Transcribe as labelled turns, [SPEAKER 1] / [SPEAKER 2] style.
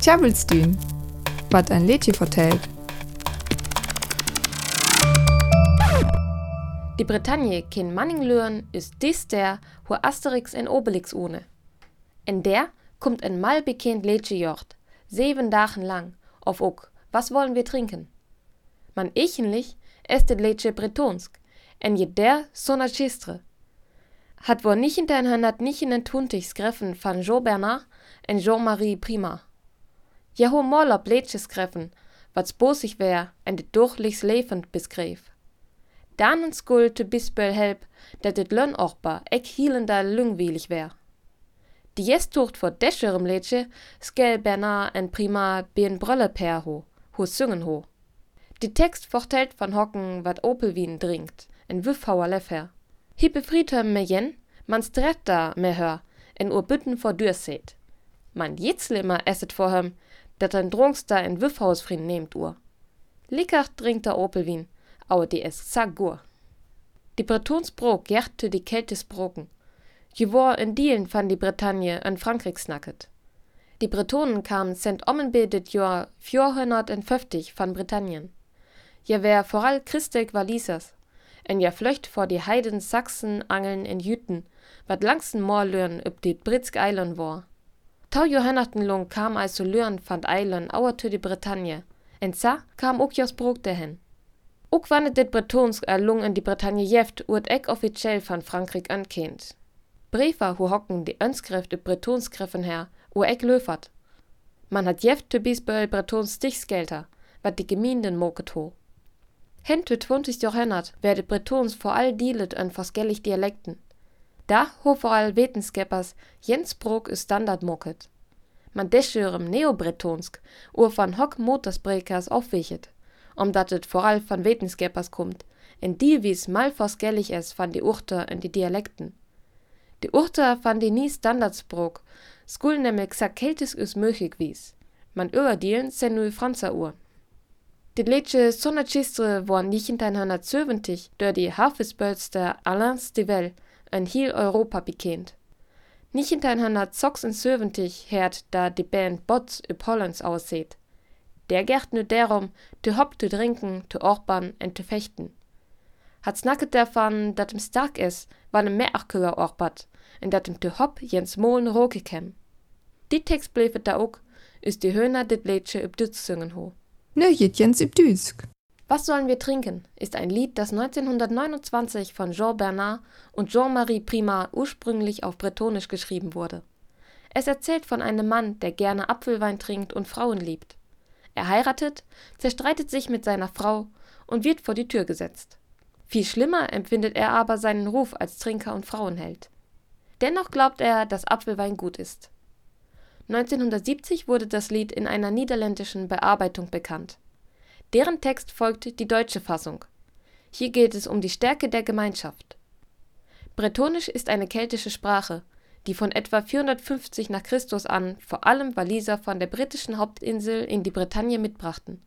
[SPEAKER 1] Tjabelstün, wat ein Lädchen vertellt.
[SPEAKER 2] Die Bretagne kin Manning lören ist dies der, wo Asterix en Obelix ohne. In der kommt ein mal bekannt Lädchen jocht, sieben Dagen lang, auf ook, was wollen wir trinken? Man ichenlich est det Lädchen bretonsk, en je der sona chistre. Hat wohl nicht in den Tuntigs greffen von Jean Bernard en Jean-Marie Prima. Ja ho morlop Lädchen greffen, was bosig wär en de durchlichs levend beskreef. Danen skuld te bispel help, dat dit lön ochba ek hielender lungwielig wär. Die Jestucht vor descherem Lädchen skel Bernard en Prima bien Brölle per ho, ho singen ho. Die Text vertellt von Hocken, wat Opelwien dringt, en Wüffhauer Leffer. Hi befried hem me jen, man stretta me hör, en ur Bütten vor Dür seht. Man jitzlimmer esset vor hem, dat ein Drunkster en Wüffhausfried nehmt ur. Lickach dringt der Opelwien, aber die es sagur. Die Bretonsbrok gerte die Kältesbroken. Je war in Dielen van die Bretagne an Frankreich snacket. Die Bretonen kamen sent ommenbe dit Jahr 450 van Britannien. Je wär voral Christek Walisers, en ja flöcht vor die Heiden Sachsen angeln in Jüten, wat langsten Moorlöhren üb die Britsk Eilen war. Tau Johannachtenlung kam also Löhren van Eilen auer zu die Bretagne, en sa kam ook jos Brok dahin. Ook wanneer dit Bretons erlung in die Bretagne jeft, wordt ek offiziell van Frankreich ankend. Briefer hu hocken die Önskräfte Bretonskriffen her, o ek löfert. Man hat jeft te bisböll Bretons Stichsgelder, wat die Gemeinden moket ho. Hente 20 Jahrhundert werde Bretons vor all dielet an verschellig Dialekten. Da ho vor all Wetenskeppers Jens Brok is Standard moket. Man deschörem Neobretonsk, ur van hock Motorsbrekers aufwichet omdat het vooral van wetenschappers komt, en die wies mal verschillig is van die Urte en die Dialekten. Die Urte van die nie Standardsprok, skul nämlich sakeltis us möglich wies. Man überdielen sen nu Franzer Uhr. Die letzte Sonnachistre waren 1970 durch die Hafisbölster Alain Stivell in heel Europa bekannt. 1976 hört da die Band Bots üb Hollands aussieht. Der gert nu derom, te hop te drinken, te orban en te fechten. Hat snacket davon, dat em stark is, wann em meachkuer orbat, en dat em te hop jens molen roke kem. Die Text blevet da ook, is die Höhner dit Lädsche üb Dütz singen ho.
[SPEAKER 1] Düsk.
[SPEAKER 2] Was sollen wir trinken? ist ein Lied, das 1929 von Jean Bernard und Jean-Marie Prima ursprünglich auf Bretonisch geschrieben wurde. Es erzählt von einem Mann, der gerne Apfelwein trinkt und Frauen liebt. Er heiratet, zerstreitet sich mit seiner Frau und wird vor die Tür gesetzt. Viel schlimmer empfindet er aber seinen Ruf als Trinker und Frauenheld. Dennoch glaubt er, dass Apfelwein gut ist. 1970 wurde das Lied in einer niederländischen Bearbeitung bekannt. Deren Text folgt die deutsche Fassung. Hier geht es um die Stärke der Gemeinschaft. Bretonisch ist eine keltische Sprache, die von etwa 450 nach Christus an vor allem Waliser von der britischen Hauptinsel in die Bretagne mitbrachten